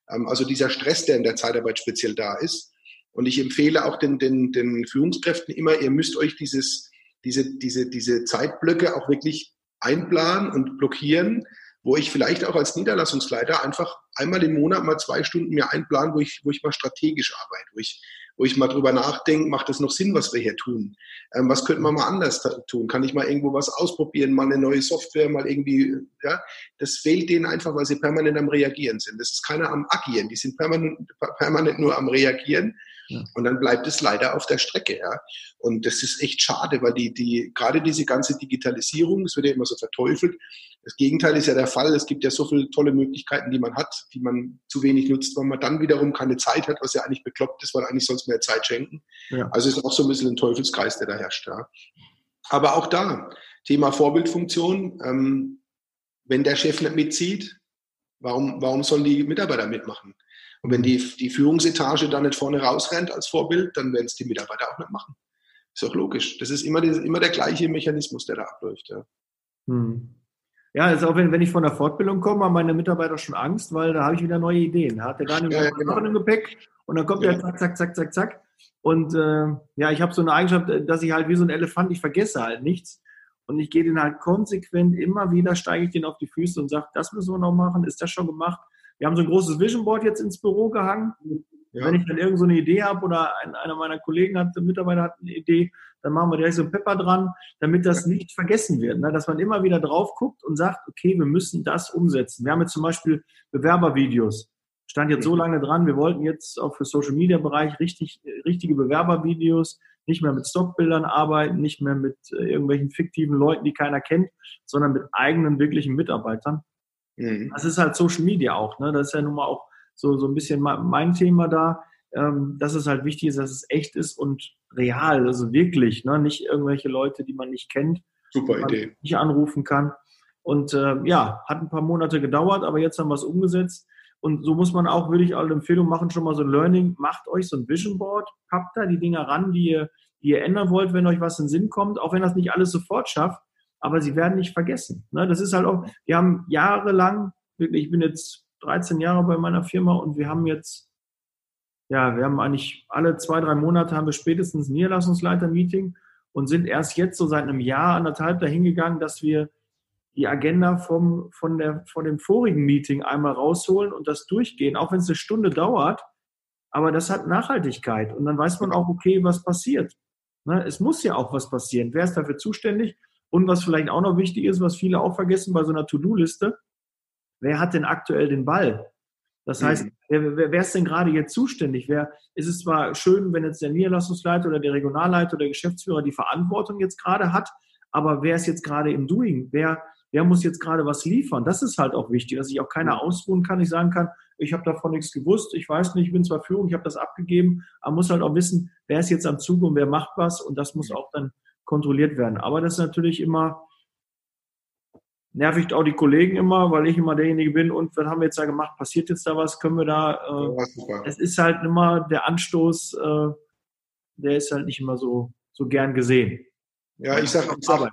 Ähm, also dieser Stress, der in der Zeitarbeit speziell da ist. Und ich empfehle auch den, den, den Führungskräften immer, ihr müsst euch dieses, diese, diese, diese Zeitblöcke auch wirklich einplanen und blockieren, wo ich vielleicht auch als Niederlassungsleiter einfach einmal im Monat mal zwei Stunden mir einplanen, wo ich, wo ich mal strategisch arbeite, wo ich wo ich mal drüber nachdenke, macht es noch Sinn, was wir hier tun? Ähm, was könnte man mal anders tun? Kann ich mal irgendwo was ausprobieren, mal eine neue Software, mal irgendwie, ja? Das fehlt denen einfach, weil sie permanent am Reagieren sind. Das ist keiner am Agieren, die sind permanent, permanent nur am Reagieren. Ja. Und dann bleibt es leider auf der Strecke, ja. Und das ist echt schade, weil die, die, gerade diese ganze Digitalisierung, es wird ja immer so verteufelt, das Gegenteil ist ja der Fall. Es gibt ja so viele tolle Möglichkeiten, die man hat, die man zu wenig nutzt, weil man dann wiederum keine Zeit hat, was ja eigentlich bekloppt ist, weil eigentlich sonst mehr Zeit schenken. Ja. Also ist auch so ein bisschen ein Teufelskreis, der da herrscht. Ja. Aber auch da, Thema Vorbildfunktion, ähm, wenn der Chef nicht mitzieht, warum, warum sollen die Mitarbeiter mitmachen? Und wenn die, die Führungsetage da nicht vorne rausrennt als Vorbild, dann werden es die Mitarbeiter auch nicht machen. Ist auch logisch. Das ist immer, immer der gleiche Mechanismus, der da abläuft. Ja. Hm. Ja, also auch wenn, wenn ich von der Fortbildung komme, haben meine Mitarbeiter schon Angst, weil da habe ich wieder neue Ideen. Da hat der Daniel ja, ja, genau. im Gepäck und dann kommt ja. der zack, zack, zack, zack, zack. Und äh, ja, ich habe so eine Eigenschaft, dass ich halt wie so ein Elefant, ich vergesse halt nichts. Und ich gehe den halt konsequent immer wieder, steige ich den auf die Füße und sage, das müssen wir noch machen, ist das schon gemacht? Wir haben so ein großes Vision Board jetzt ins Büro gehangen Ja. Wenn ich dann irgend so eine Idee habe oder ein, einer meiner Kollegen hat, ein Mitarbeiter hat eine Idee, dann machen wir direkt so ein Pepper dran, damit das nicht vergessen wird. Ne? Dass man immer wieder drauf guckt und sagt, okay, wir müssen das umsetzen. Wir haben jetzt zum Beispiel Bewerbervideos. Stand jetzt so mhm. lange dran, wir wollten jetzt auch für Social Media Bereich richtig, richtige Bewerbervideos, nicht mehr mit Stockbildern arbeiten, nicht mehr mit äh, irgendwelchen fiktiven Leuten, die keiner kennt, sondern mit eigenen, wirklichen Mitarbeitern. Mhm. Das ist halt Social Media auch. Ne? Das ist ja nun mal auch so, so ein bisschen mein Thema da, ähm, dass es halt wichtig ist, dass es echt ist und real, also wirklich, ne? nicht irgendwelche Leute, die man nicht kennt, Super Idee. nicht anrufen kann. Und äh, ja, hat ein paar Monate gedauert, aber jetzt haben wir es umgesetzt. Und so muss man auch, würde ich alle Empfehlungen machen, schon mal so ein Learning, macht euch so ein Vision Board, packt da die Dinge ran, die ihr, die ihr ändern wollt, wenn euch was in den Sinn kommt, auch wenn das nicht alles sofort schafft, aber sie werden nicht vergessen. Ne? Das ist halt auch, wir haben jahrelang, wirklich, ich bin jetzt 13 Jahre bei meiner Firma und wir haben jetzt, ja, wir haben eigentlich alle zwei, drei Monate haben wir spätestens ein Niederlassungsleiter-Meeting und sind erst jetzt so seit einem Jahr, anderthalb dahin gegangen, dass wir die Agenda vom, von, der, von dem vorigen Meeting einmal rausholen und das durchgehen, auch wenn es eine Stunde dauert. Aber das hat Nachhaltigkeit. Und dann weiß man auch, okay, was passiert. Ne? Es muss ja auch was passieren. Wer ist dafür zuständig? Und was vielleicht auch noch wichtig ist, was viele auch vergessen bei so einer To-Do-Liste, wer hat denn aktuell den Ball? Das heißt, mhm. wer, wer, wer ist denn gerade jetzt zuständig? Wer, ist es zwar schön, wenn jetzt der Niederlassungsleiter oder der Regionalleiter oder der Geschäftsführer die Verantwortung jetzt gerade hat, aber wer ist jetzt gerade im Doing? Wer, wer muss jetzt gerade was liefern? Das ist halt auch wichtig, dass sich auch keiner ausruhen kann. Ich sagen kann, ich habe davon nichts gewusst, ich weiß nicht, ich bin zwar Führung, ich habe das abgegeben, aber muss halt auch wissen, wer ist jetzt am Zug und wer macht was und das muss auch dann kontrolliert werden. Aber das ist natürlich immer, nervigt auch die Kollegen immer, weil ich immer derjenige bin und was haben wir jetzt da gemacht? Passiert jetzt da was? Können wir da? Äh, es ist halt immer der Anstoß, äh, der ist halt nicht immer so, so gern gesehen. Ja, ich sage ich sag,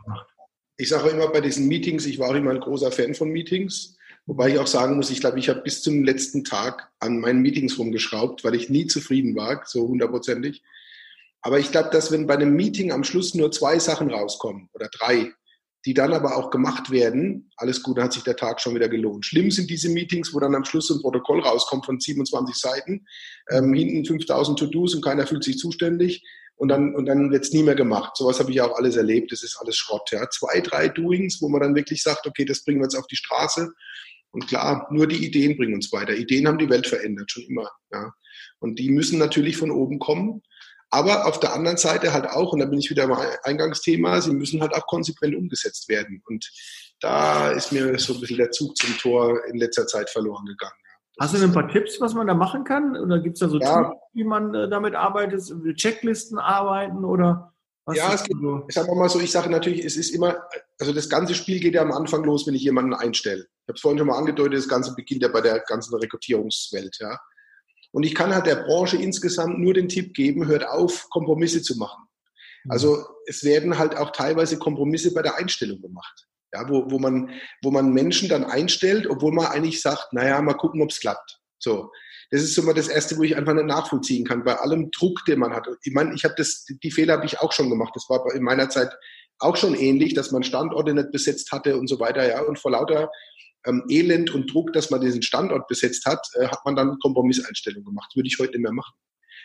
ich sag auch immer bei diesen Meetings, ich war auch immer ein großer Fan von Meetings. Wobei ich auch sagen muss, ich glaube, ich habe bis zum letzten Tag an meinen Meetings rumgeschraubt, weil ich nie zufrieden war, so hundertprozentig. Aber ich glaube, dass wenn bei einem Meeting am Schluss nur zwei Sachen rauskommen oder drei, die dann aber auch gemacht werden, alles gut, dann hat sich der Tag schon wieder gelohnt. Schlimm sind diese Meetings, wo dann am Schluss ein Protokoll rauskommt von 27 Seiten, ähm, hinten 5000 To-Dos und keiner fühlt sich zuständig und dann, und dann wird's nie mehr gemacht. Sowas habe ich auch alles erlebt, das ist alles Schrott. Ja. Zwei, drei Doings, wo man dann wirklich sagt, okay, das bringen wir jetzt auf die Straße. Und klar, nur die Ideen bringen uns weiter. Ideen haben die Welt verändert, schon immer. Ja. Und die müssen natürlich von oben kommen. Aber auf der anderen Seite halt auch, und da bin ich wieder beim Eingangsthema, sie müssen halt auch konsequent umgesetzt werden. Und da ist mir so ein bisschen der Zug zum Tor in letzter Zeit verloren gegangen. Hast du denn ein paar Tipps, was man da machen kann? Oder gibt es da so ja. Tools, wie man äh, damit arbeitet? Checklisten arbeiten oder was? Ja, es gibt, so? ich sage mal so, ich sage natürlich, es ist immer, also das ganze Spiel geht ja am Anfang los, wenn ich jemanden einstelle. Ich habe es vorhin schon mal angedeutet, das Ganze beginnt ja bei der ganzen Rekrutierungswelt, ja. Und ich kann halt der Branche insgesamt nur den Tipp geben, hört auf, Kompromisse zu machen. Mhm. Also es werden halt auch teilweise Kompromisse bei der Einstellung gemacht. Ja, wo, wo, man, wo man Menschen dann einstellt, obwohl man eigentlich sagt, naja, mal gucken, ob es klappt. So. Das ist immer das Erste, wo ich einfach nicht nachvollziehen kann, bei allem Druck, den man hat. Ich meine, ich habe das, die Fehler habe ich auch schon gemacht. Das war in meiner Zeit auch schon ähnlich, dass man Standorte nicht besetzt hatte und so weiter, ja. Und vor lauter ähm, Elend und Druck, dass man diesen Standort besetzt hat, äh, hat man dann Kompromisseinstellungen gemacht. Das würde ich heute nicht mehr machen.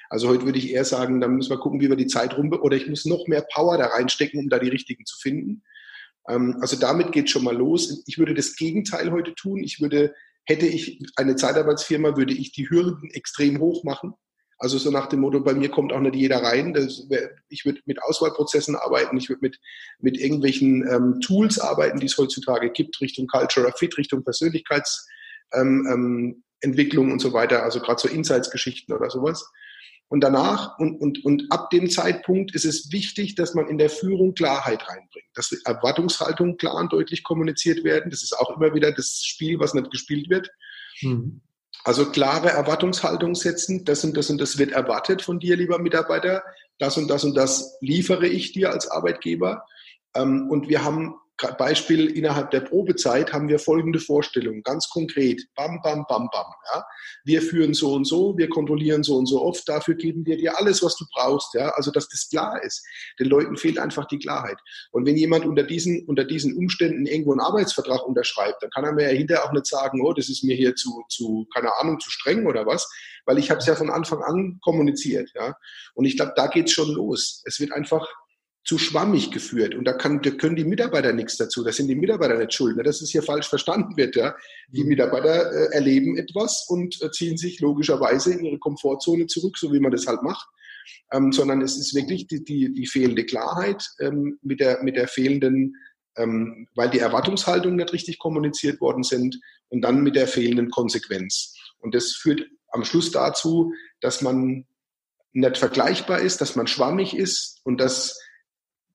Also heute würde ich eher sagen, dann müssen wir gucken, wie wir die Zeit rum, oder ich muss noch mehr Power da reinstecken, um da die richtigen zu finden. Ähm, also damit geht schon mal los. Ich würde das Gegenteil heute tun. Ich würde, hätte ich eine Zeitarbeitsfirma, würde ich die Hürden extrem hoch machen. Also so nach dem Motto, bei mir kommt auch nicht jeder rein. Wär, ich würde mit Auswahlprozessen arbeiten, ich würde mit, mit irgendwelchen ähm, Tools arbeiten, die es heutzutage gibt, Richtung Cultural Fit, Richtung Persönlichkeitsentwicklung ähm, ähm, und so weiter, also gerade so Insights-Geschichten oder sowas. Und danach und, und, und ab dem Zeitpunkt ist es wichtig, dass man in der Führung Klarheit reinbringt, dass Erwartungshaltungen klar und deutlich kommuniziert werden. Das ist auch immer wieder das Spiel, was nicht gespielt wird. Mhm. Also klare Erwartungshaltung setzen, das und das und das wird erwartet von dir, lieber Mitarbeiter, das und das und das liefere ich dir als Arbeitgeber. Ähm, und wir haben Beispiel innerhalb der Probezeit haben wir folgende Vorstellung, ganz konkret. Bam, bam, bam, bam. Ja. Wir führen so und so, wir kontrollieren so und so oft, dafür geben wir dir alles, was du brauchst. Ja. Also, dass das klar ist. Den Leuten fehlt einfach die Klarheit. Und wenn jemand unter diesen, unter diesen Umständen irgendwo einen Arbeitsvertrag unterschreibt, dann kann er mir ja hinterher auch nicht sagen, oh, das ist mir hier zu, zu keine Ahnung, zu streng oder was, weil ich habe es ja von Anfang an kommuniziert. Ja. Und ich glaube, da geht's schon los. Es wird einfach zu schwammig geführt. Und da, kann, da können die Mitarbeiter nichts dazu. Das sind die Mitarbeiter nicht schuld, ne? dass es hier falsch verstanden wird. Ja? Die mhm. Mitarbeiter äh, erleben etwas und äh, ziehen sich logischerweise in ihre Komfortzone zurück, so wie man das halt macht. Ähm, sondern es ist wirklich die, die, die fehlende Klarheit ähm, mit, der, mit der fehlenden, ähm, weil die Erwartungshaltungen nicht richtig kommuniziert worden sind und dann mit der fehlenden Konsequenz. Und das führt am Schluss dazu, dass man nicht vergleichbar ist, dass man schwammig ist und dass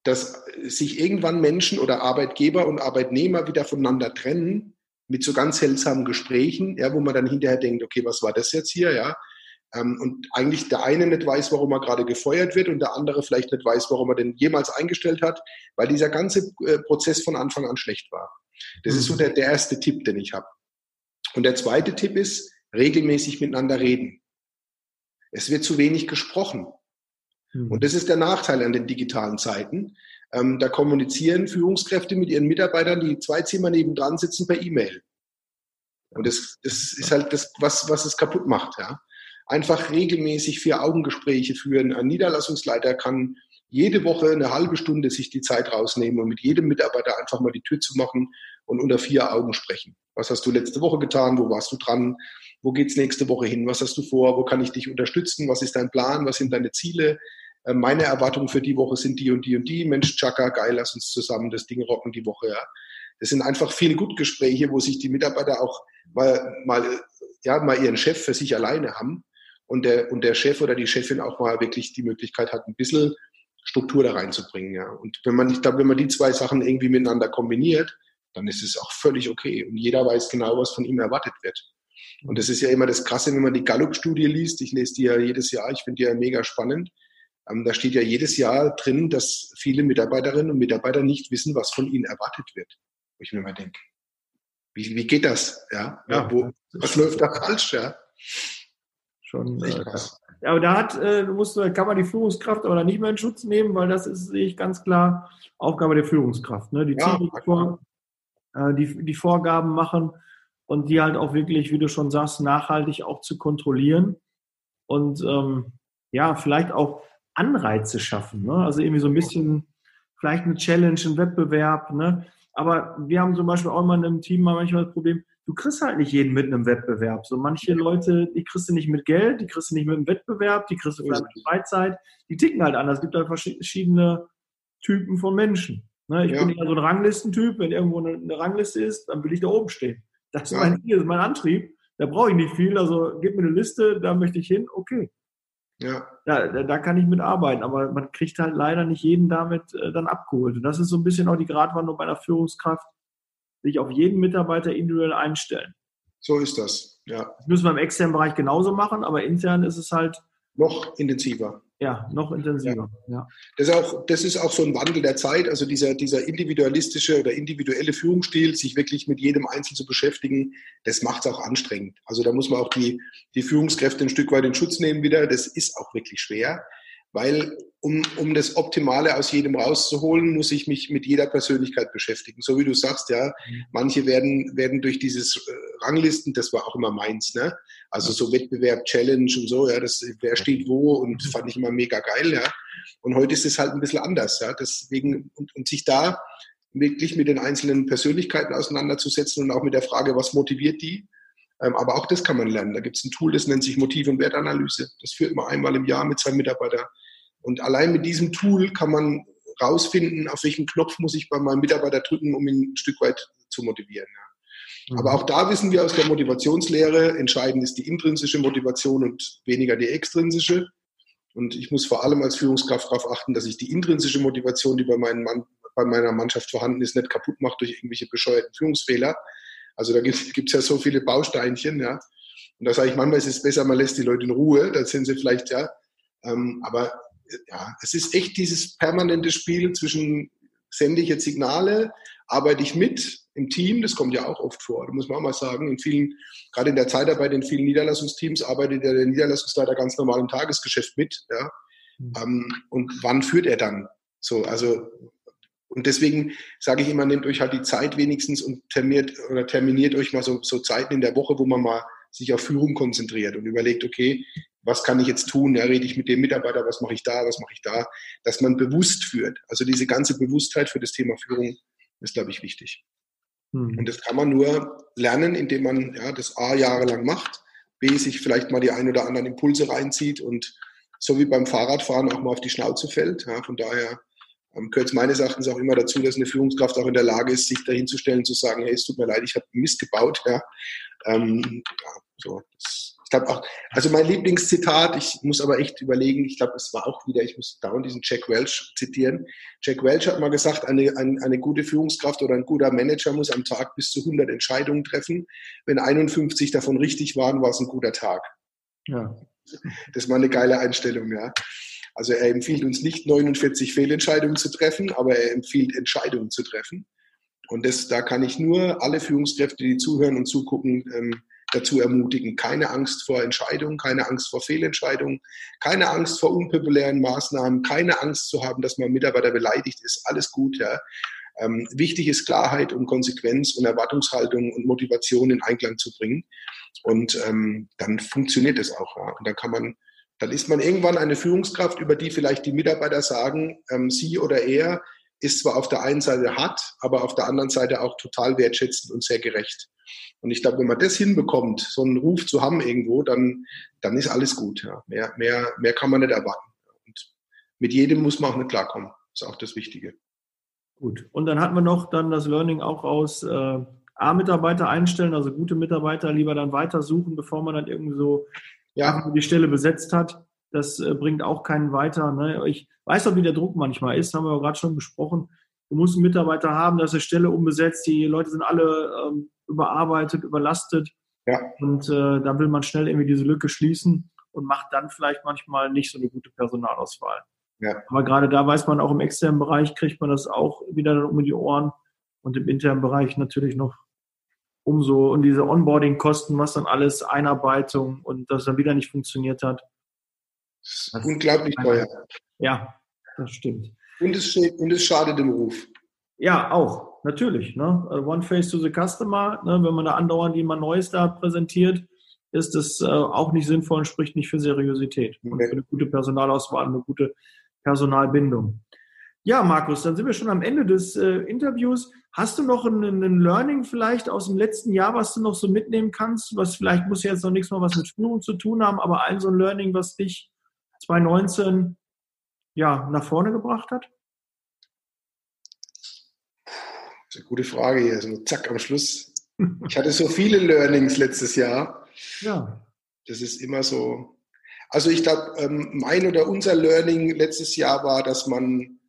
dass sich irgendwann Menschen oder Arbeitgeber und Arbeitnehmer wieder voneinander trennen mit so ganz seltsamen Gesprächen, ja, wo man dann hinterher denkt, okay, was war das jetzt hier, ja? Ähm, und eigentlich der eine nicht weiß, warum er gerade gefeuert wird und der andere vielleicht nicht weiß, warum er den jemals eingestellt hat, weil dieser ganze äh, Prozess von Anfang an schlecht war. Das mhm. ist so mhm. der, der erste Tipp, den ich habe. Und der zweite Tipp ist, regelmäßig miteinander reden. Es wird zu wenig gesprochen. Mhm. Und das ist der Nachteil an den digitalen Zeiten. Ähm, da kommunizieren Führungskräfte mit ihren Mitarbeitern, die zwei Zimmer nebendran sitzen, per E-Mail. Und das, das ist halt das, was, was es kaputt macht. Ja. Einfach regelmäßig vier Augengespräche führen. Ein Niederlassungsleiter kann jede Woche eine halbe Stunde sich die Zeit rausnehmen und mit jedem Mitarbeiter einfach mal die Tür zu machen und unter vier Augen sprechen. Was hast du letzte Woche getan? Wo warst du dran? Wo geht's nächste Woche hin? Was hast du vor? Wo kann ich dich unterstützen? Was ist dein Plan? Was sind deine Ziele? Äh, meine Erwartungen für die Woche sind die und die und die. Mensch, Chaka, geil, lass uns zusammen das Ding rocken die Woche. Ja. Das sind einfach viel Gutgespräche, wo sich die Mitarbeiter auch mal, mal, ja, mal ihren Chef für sich alleine haben und der, und der Chef oder die Chefin auch mal wirklich die Möglichkeit hat, ein bisschen Struktur da reinzubringen. Ja. Und wenn man, ich glaube, wenn man die zwei Sachen irgendwie miteinander kombiniert, dann ist es auch völlig okay. Und jeder weiß genau, was von ihm erwartet wird. Und das ist ja immer das Krasse, wenn man die Gallup-Studie liest. Ich lese die ja jedes Jahr. Ich finde die ja mega spannend. Ähm, da steht ja jedes Jahr drin, dass viele Mitarbeiterinnen und Mitarbeiter nicht wissen, was von ihnen erwartet wird. Wo ich mir mal denke, wie, wie geht das? Ja, ja wo, was läuft da falsch? Ja, schon äh, krass. Ja, aber da hat, äh, musst, kann man die Führungskraft aber nicht mehr in Schutz nehmen, weil das ist, sehe ich ganz klar, Aufgabe der Führungskraft. Ne? Die, ja, vor, äh, die, die Vorgaben machen und die halt auch wirklich, wie du schon sagst, nachhaltig auch zu kontrollieren. Und ähm, ja, vielleicht auch Anreize schaffen. Ne? Also irgendwie so ein bisschen, vielleicht eine Challenge, ein Wettbewerb. Ne? Aber wir haben zum Beispiel auch immer in einem Team manchmal das Problem, du kriegst halt nicht jeden mit einem Wettbewerb. So manche Leute, die kriegst du nicht mit Geld, die kriegst du nicht mit einem Wettbewerb, die kriegst du vielleicht mit Freizeit. Die ticken halt anders. Es gibt halt verschiedene Typen von Menschen. Ne? Ich ja. bin ja so ein Ranglistentyp. Wenn irgendwo eine, eine, Rangliste ist, dann will ich da oben stehen. Das ist mein Ziel, das ist mein Antrieb. Da brauche ich nicht viel. Also gib mir eine Liste, da möchte ich hin. Okay. Ja. Da, da kann ich mitarbeiten, aber man kriegt halt leider nicht jeden damit äh, dann abgeholt. Und das ist so ein bisschen auch die Gratwanderung bei einer Führungskraft, sich auf jeden Mitarbeiter individuell einstellen. So ist das, ja. Das müssen wir im externen Bereich genauso machen, aber intern ist es halt. Noch intensiver. Ja, noch intensiver. Ja. ja. Das, ist auch, das ist auch so ein Wandel der Zeit, also dieser, dieser individualistische oder individuelle Führungsstil, sich wirklich mit jedem Einzelnen zu beschäftigen, das macht es auch anstrengend. Also da muss man auch die, die Führungskräfte ein Stück weit in Schutz nehmen wieder. Das ist auch wirklich schwer, weil um, um das Optimale aus jedem rauszuholen, muss ich mich mit jeder Persönlichkeit beschäftigen. So wie du sagst, ja, mhm. manche werden, werden durch dieses äh, Ranglisten, das war auch immer meins, ne? Also so Wettbewerb, Challenge und so, ja, das, wer steht wo und fand ich immer mega geil, ja. Und heute ist es halt ein bisschen anders, ja. Deswegen, und, und sich da wirklich mit den einzelnen Persönlichkeiten auseinanderzusetzen und auch mit der Frage, was motiviert die? Ähm, aber auch das kann man lernen. Da gibt es ein Tool, das nennt sich Motiv- und Wertanalyse. Das führt man einmal im Jahr mit seinem Mitarbeiter und allein mit diesem Tool kann man rausfinden, auf welchen Knopf muss ich bei meinem Mitarbeiter drücken, um ihn ein Stück weit zu motivieren. Mhm. Aber auch da wissen wir aus der Motivationslehre, entscheidend ist die intrinsische Motivation und weniger die extrinsische. Und ich muss vor allem als Führungskraft darauf achten, dass ich die intrinsische Motivation, die bei, Mann, bei meiner Mannschaft vorhanden ist, nicht kaputt mache durch irgendwelche bescheuerten Führungsfehler. Also da gibt es ja so viele Bausteinchen, ja. Und da sage ich manchmal, ist es besser, man lässt die Leute in Ruhe, dann sind sie vielleicht, ja. Ähm, aber ja, es ist echt dieses permanente Spiel zwischen sende ich jetzt Signale, arbeite ich mit im Team, das kommt ja auch oft vor, da muss man auch mal sagen, in vielen, gerade in der Zeitarbeit, in vielen Niederlassungsteams arbeitet der Niederlassungsleiter ganz normal im Tagesgeschäft mit, ja. Mhm. Ähm, und wann führt er dann? So, also, und deswegen sage ich immer, nehmt euch halt die Zeit wenigstens und terminiert oder terminiert euch mal so, so Zeiten in der Woche, wo man mal sich auf Führung konzentriert und überlegt, okay, was kann ich jetzt tun? Ja, rede ich mit dem Mitarbeiter, was mache ich da, was mache ich da? Dass man bewusst führt. Also diese ganze Bewusstheit für das Thema Führung ist, glaube ich, wichtig. Mhm. Und das kann man nur lernen, indem man ja, das A jahrelang macht, B sich vielleicht mal die ein oder anderen Impulse reinzieht und so wie beim Fahrradfahren auch mal auf die Schnauze fällt. Ja, von daher ähm, gehört es meines Erachtens auch immer dazu, dass eine Führungskraft auch in der Lage ist, sich dahinzustellen und zu sagen, hey, es tut mir leid, ich habe Mist gebaut. Ja, ähm, ja so, das ich glaube auch, also mein Lieblingszitat, ich muss aber echt überlegen, ich glaube, es war auch wieder, ich muss dauernd diesen Jack Welch zitieren. Jack Welch hat mal gesagt, eine, eine, eine gute Führungskraft oder ein guter Manager muss am Tag bis zu 100 Entscheidungen treffen. Wenn 51 davon richtig waren, war es ein guter Tag. Ja. Das ist mal eine geile Einstellung, ja. Also er empfiehlt uns nicht 49 Fehlentscheidungen zu treffen, aber er empfiehlt Entscheidungen zu treffen. Und das, da kann ich nur alle Führungskräfte, die zuhören und zugucken, ähm, dazu ermutigen. Keine Angst vor Entscheidungen, keine Angst vor Fehlentscheidungen, keine Angst vor unpopulären Maßnahmen, keine Angst zu haben, dass man Mitarbeiter beleidigt ist. Alles gut, ja. Ähm, wichtig ist Klarheit und Konsequenz und Erwartungshaltung und Motivation in Einklang zu bringen. Und ähm, dann funktioniert es auch. Ja. Und dann kann man, dann ist man irgendwann eine Führungskraft, über die vielleicht die Mitarbeiter sagen, ähm, sie oder er ist zwar auf der einen Seite hart, aber auf der anderen Seite auch total wertschätzend und sehr gerecht. Und ich glaube, wenn man das hinbekommt, so einen Ruf zu haben irgendwo, dann, dann ist alles gut. Ja. Mehr, mehr, mehr kann man nicht erwarten. Und mit jedem muss man auch nicht klarkommen. Das ist auch das Wichtige. Gut. Und dann hatten wir noch dann das Learning auch aus äh, A-Mitarbeiter einstellen, also gute Mitarbeiter lieber dann weiter suchen, bevor man dann irgendwie so ja. die Stelle besetzt hat. Das äh, bringt auch keinen weiter. Ne? Ich weiß auch, wie der Druck manchmal ist, haben wir gerade schon besprochen. Du musst einen Mitarbeiter haben, dass eine Stelle umbesetzt, die Leute sind alle ähm, überarbeitet, überlastet. Ja. Und äh, da will man schnell irgendwie diese Lücke schließen und macht dann vielleicht manchmal nicht so eine gute Personalauswahl. Ja. Aber gerade da weiß man auch im externen Bereich kriegt man das auch wieder dann um die Ohren und im internen Bereich natürlich noch umso und diese Onboarding-Kosten, was dann alles Einarbeitung und das dann wieder nicht funktioniert hat. Unglaublich teuer. Ja, das stimmt. Und es, und es schadet dem Ruf. Ja, auch, natürlich. Ne? Also One Face to the Customer, ne? wenn man da andauernd jemand Neues da präsentiert, ist das äh, auch nicht sinnvoll und spricht nicht für Seriosität okay. und für eine gute Personalauswahl, eine gute Personalbindung. Ja, Markus, dann sind wir schon am Ende des äh, Interviews. Hast du noch ein, ein, Learning vielleicht aus dem letzten Jahr, was du noch so mitnehmen kannst? Was vielleicht muss jetzt noch nichts mehr was mit Führung zu tun haben, aber ein so ein Learning, was dich 2019 ja, nach vorne gebracht hat? Das ist eine gute Frage hier, so zack am Schluss. Ich hatte so viele Learnings letztes Jahr. Ja. Das ist immer so. Also ich glaube, ähm, mein oder unser Learning letztes Jahr war, dass man,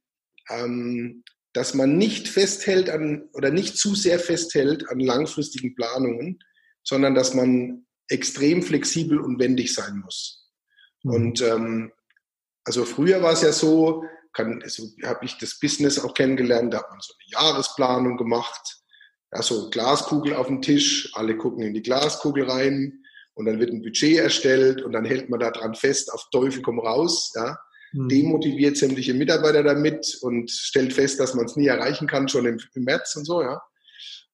ähm, dass man nicht festhält an oder nicht zu sehr festhält an langfristigen Planungen, sondern dass man extrem flexibel und wendig sein muss. Mhm. Und ähm, also früher war es ja so, kann, so habe ich das Business auch kennengelernt, da hat man so eine Jahresplanung gemacht, ja, so Glaskugel auf dem Tisch, alle gucken in die Glaskugel rein und dann wird ein Budget erstellt und dann hält man da dran fest, auf Teufel komm raus, ja. Mhm. Demotiviert sämtliche Mitarbeiter damit und stellt fest, dass man es nie erreichen kann, schon im, im März und so, ja.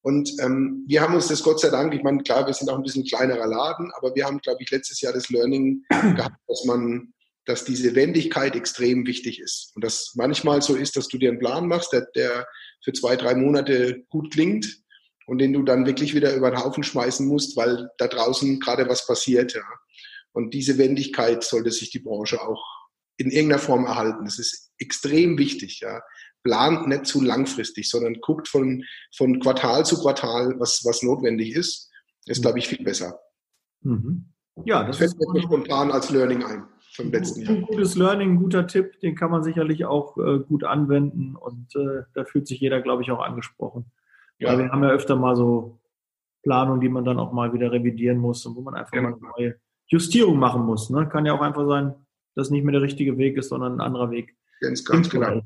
Und ähm, wir haben uns das Gott sei Dank, ich meine, klar, wir sind auch ein bisschen kleinerer Laden, aber wir haben, glaube ich, letztes Jahr das Learning gehabt, dass man dass diese Wendigkeit extrem wichtig ist. Und dass manchmal so ist, dass du dir einen Plan machst, der, der für zwei, drei Monate gut klingt und den du dann wirklich wieder über den Haufen schmeißen musst, weil da draußen gerade was passiert. Ja. Und diese Wendigkeit sollte sich die Branche auch in irgendeiner Form erhalten. Das ist extrem wichtig. Ja. Plant nicht zu langfristig, sondern guckt von, von Quartal zu Quartal, was, was notwendig ist. Ist, glaube ich, viel besser. Mhm. Ja, das, das fällt mir spontan als Learning ein vom letzten Jahr. Ein gutes Learning, ein guter Tipp, den kann man sicherlich auch äh, gut anwenden und äh, da fühlt sich jeder, glaube ich, auch angesprochen. Ja. Weil wir haben ja öfter mal so Planungen, die man dann auch mal wieder revidieren muss und wo man einfach genau. mal eine neue Justierung machen muss. Ne? Kann ja auch einfach sein, dass nicht mehr der richtige Weg ist, sondern ein anderer Weg. Ganz, ganz genau.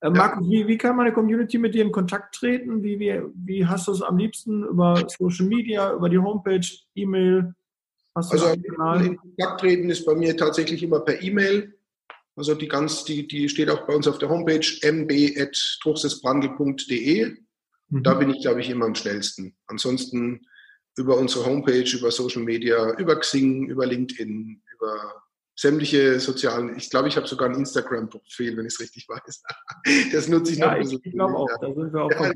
Äh, Markus, ja. wie, wie kann meine Community mit dir in Kontakt treten? Wie, wie, wie hast du es am liebsten? Über Social Media, über die Homepage, E-Mail? also in Kontakt treten ist bei mir tatsächlich immer per E-Mail. Also die ganz, die, die steht auch bei uns auf der Homepage mb.truchsesbrandl.de. Mhm. Da bin ich, glaube ich, immer am schnellsten. Ansonsten über unsere Homepage, über Social Media, über Xing, über LinkedIn, über sämtliche sozialen, ich glaube, ich habe sogar ein Instagram-Profil, wenn ich es richtig weiß. Das nutze ich ja, noch. Ich, ich glaube auch, da sind wir auch ja,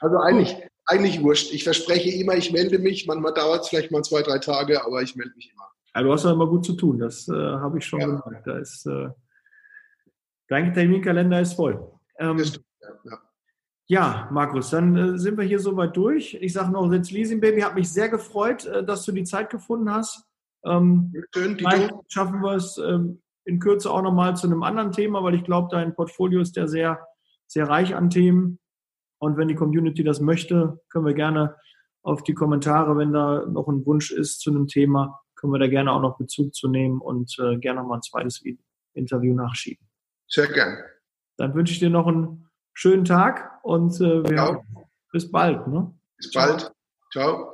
Also eigentlich, eigentlich wurscht. Ich verspreche immer, ich melde mich. Manchmal dauert es vielleicht mal zwei, drei Tage, aber ich melde mich immer. Ja, du hast ja immer gut zu tun, das äh, habe ich schon ja. gemerkt. Da ist, äh, dein Terminkalender ist voll. Ähm, stimmt, ja. Ja, Markus, dann äh, sind wir hier soweit durch. Ich sage noch, Sitz Leasing Baby, hat mich sehr gefreut, äh, dass du die Zeit gefunden hast. Ähm, Schön, vielleicht schaffen wir es ähm, in Kürze auch nochmal zu einem anderen Thema, weil ich glaube, dein Portfolio ist ja sehr, sehr reich an Themen. Und wenn die Community das möchte, können wir gerne auf die Kommentare, wenn da noch ein Wunsch ist zu einem Thema, können wir da gerne auch noch Bezug zu nehmen und äh, gerne nochmal ein zweites Interview nachschieben. Sehr gern. Dann wünsche ich dir noch einen schönen Tag und äh, bis bald. Ne? Bis bald. Ciao.